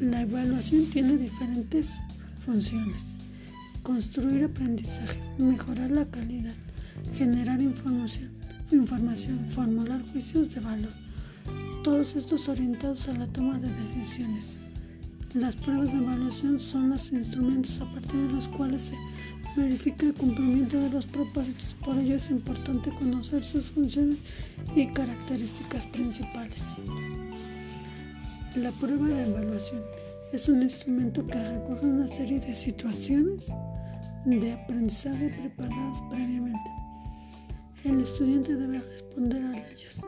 La evaluación tiene diferentes funciones. Construir aprendizajes, mejorar la calidad, generar información, formular juicios de valor. Todos estos orientados a la toma de decisiones. Las pruebas de evaluación son los instrumentos a partir de los cuales se verifica el cumplimiento de los propósitos. Por ello es importante conocer sus funciones y características principales. La prueba de evaluación es un instrumento que recoge una serie de situaciones de aprendizaje preparadas previamente. El estudiante debe responder a ellas,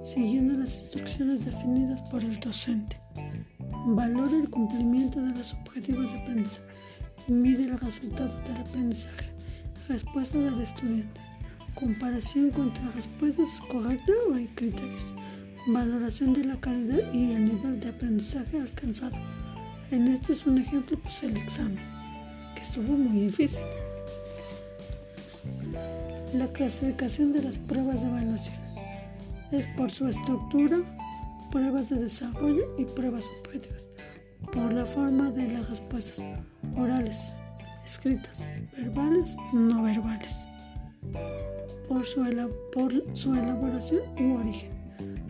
siguiendo las instrucciones definidas por el docente. Valora el cumplimiento de los objetivos de aprendizaje Mide el resultado del aprendizaje. Respuesta del estudiante. Comparación contra respuestas correctas o criterios. Valoración de la calidad y el nivel de aprendizaje alcanzado. En este es un ejemplo, pues el examen, que estuvo muy difícil. La clasificación de las pruebas de evaluación es por su estructura, pruebas de desarrollo y pruebas objetivas por la forma de las respuestas orales, escritas, verbales, no verbales, por su, por su elaboración u origen,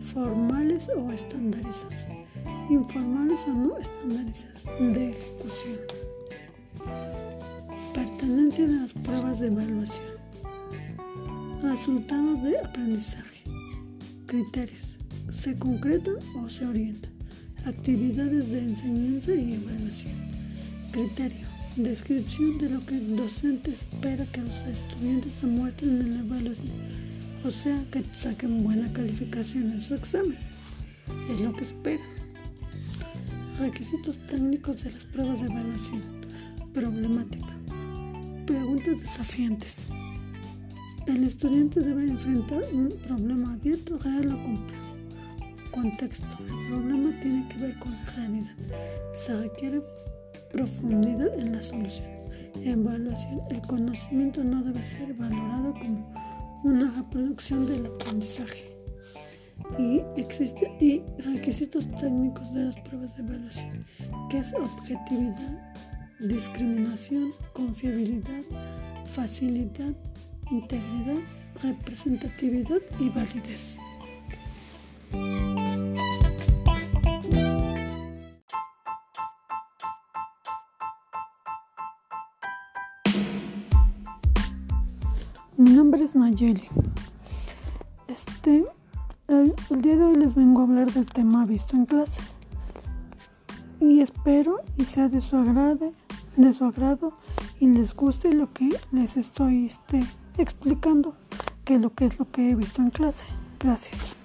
formales o estandarizadas, informales o no estandarizadas, de ejecución. Pertenencia de las pruebas de evaluación. Resultados de aprendizaje. Criterios. ¿Se concretan o se orientan? Actividades de enseñanza y evaluación. Criterio. Descripción de lo que el docente espera que los estudiantes demuestren en la evaluación. O sea, que saquen buena calificación en su examen. Es lo que espera. Requisitos técnicos de las pruebas de evaluación. Problemática. Preguntas desafiantes. El estudiante debe enfrentar un problema abierto, real o complejo. Contexto. El problema tiene que ver con la realidad. Se requiere profundidad en la solución. Evaluación. El conocimiento no debe ser valorado como una reproducción del aprendizaje. Y, existe, y requisitos técnicos de las pruebas de evaluación, que es objetividad, discriminación, confiabilidad, facilidad, integridad, representatividad y validez. Mi nombre es Nayeli. Este, el, día de hoy les vengo a hablar del tema visto en clase. Y espero y sea de su agrado, de su agrado y les guste lo que les estoy este, explicando, que lo que es lo que he visto en clase. Gracias.